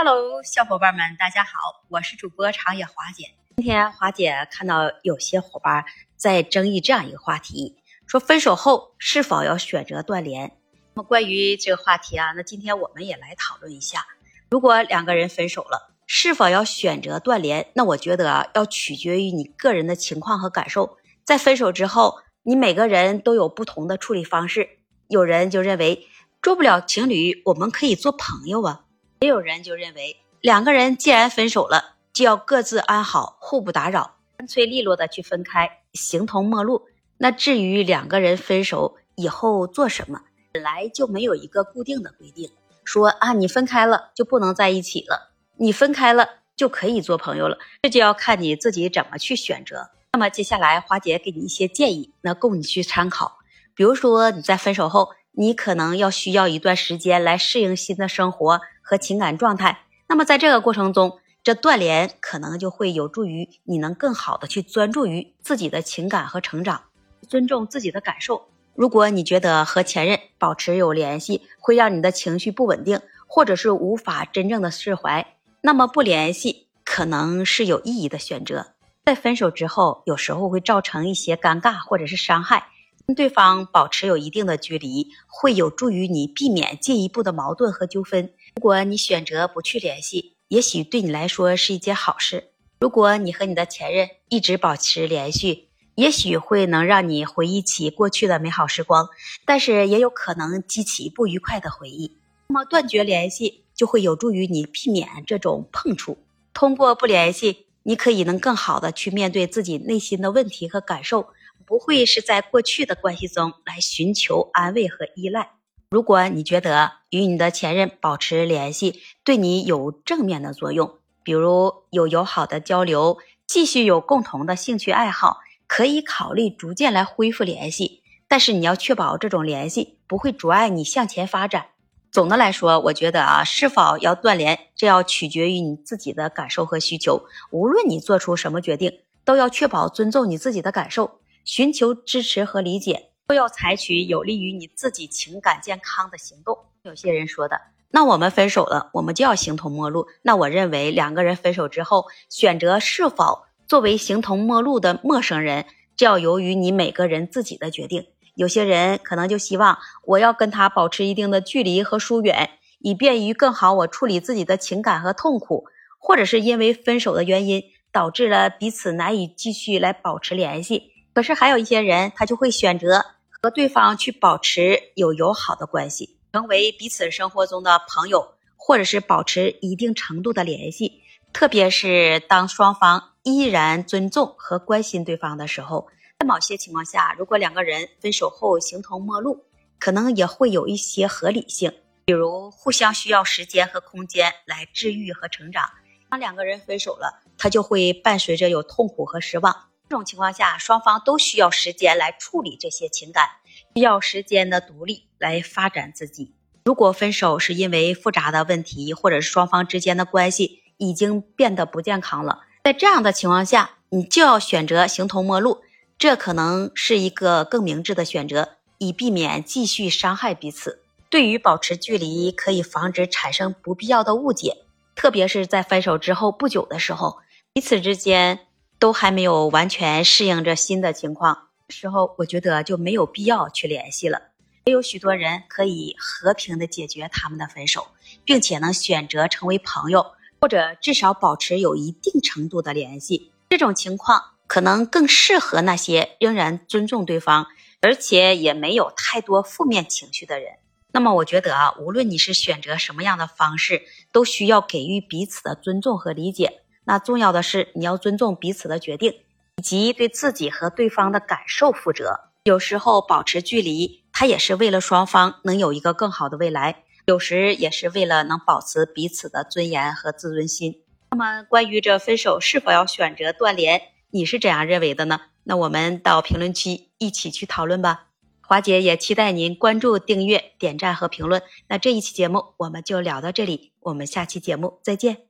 Hello，小伙伴们，大家好，我是主播长野华姐。今天华姐看到有些伙伴在争议这样一个话题，说分手后是否要选择断联？那么关于这个话题啊，那今天我们也来讨论一下。如果两个人分手了，是否要选择断联？那我觉得啊，要取决于你个人的情况和感受。在分手之后，你每个人都有不同的处理方式。有人就认为做不了情侣，我们可以做朋友啊。也有人就认为，两个人既然分手了，就要各自安好，互不打扰，干脆利落的去分开，形同陌路。那至于两个人分手以后做什么，本来就没有一个固定的规定，说啊，你分开了就不能在一起了，你分开了就可以做朋友了，这就要看你自己怎么去选择。那么接下来，花姐给你一些建议，那供你去参考。比如说你在分手后，你可能要需要一段时间来适应新的生活。和情感状态，那么在这个过程中，这断联可能就会有助于你能更好的去专注于自己的情感和成长，尊重自己的感受。如果你觉得和前任保持有联系会让你的情绪不稳定，或者是无法真正的释怀，那么不联系可能是有意义的选择。在分手之后，有时候会造成一些尴尬或者是伤害，跟对方保持有一定的距离，会有助于你避免进一步的矛盾和纠纷。如果你选择不去联系，也许对你来说是一件好事。如果你和你的前任一直保持联系，也许会能让你回忆起过去的美好时光，但是也有可能激起不愉快的回忆。那么断绝联系就会有助于你避免这种碰触。通过不联系，你可以能更好的去面对自己内心的问题和感受，不会是在过去的关系中来寻求安慰和依赖。如果你觉得与你的前任保持联系对你有正面的作用，比如有友好的交流，继续有共同的兴趣爱好，可以考虑逐渐来恢复联系。但是你要确保这种联系不会阻碍你向前发展。总的来说，我觉得啊，是否要断联，这要取决于你自己的感受和需求。无论你做出什么决定，都要确保尊重你自己的感受，寻求支持和理解。都要采取有利于你自己情感健康的行动。有些人说的，那我们分手了，我们就要形同陌路。那我认为，两个人分手之后，选择是否作为形同陌路的陌生人，这要由于你每个人自己的决定。有些人可能就希望我要跟他保持一定的距离和疏远，以便于更好我处理自己的情感和痛苦，或者是因为分手的原因导致了彼此难以继续来保持联系。可是还有一些人，他就会选择。和对方去保持有友好的关系，成为彼此生活中的朋友，或者是保持一定程度的联系。特别是当双方依然尊重和关心对方的时候，在某些情况下，如果两个人分手后形同陌路，可能也会有一些合理性，比如互相需要时间和空间来治愈和成长。当两个人分手了，他就会伴随着有痛苦和失望。这种情况下，双方都需要时间来处理这些情感，需要时间的独立来发展自己。如果分手是因为复杂的问题，或者是双方之间的关系已经变得不健康了，在这样的情况下，你就要选择形同陌路，这可能是一个更明智的选择，以避免继续伤害彼此。对于保持距离，可以防止产生不必要的误解，特别是在分手之后不久的时候，彼此之间。都还没有完全适应这新的情况时候，我觉得就没有必要去联系了。也有许多人可以和平的解决他们的分手，并且能选择成为朋友，或者至少保持有一定程度的联系。这种情况可能更适合那些仍然尊重对方，而且也没有太多负面情绪的人。那么，我觉得啊，无论你是选择什么样的方式，都需要给予彼此的尊重和理解。那重要的是，你要尊重彼此的决定，以及对自己和对方的感受负责。有时候保持距离，它也是为了双方能有一个更好的未来；有时也是为了能保持彼此的尊严和自尊心。那么，关于这分手是否要选择断联，你是怎样认为的呢？那我们到评论区一起去讨论吧。华姐也期待您关注、订阅、点赞和评论。那这一期节目我们就聊到这里，我们下期节目再见。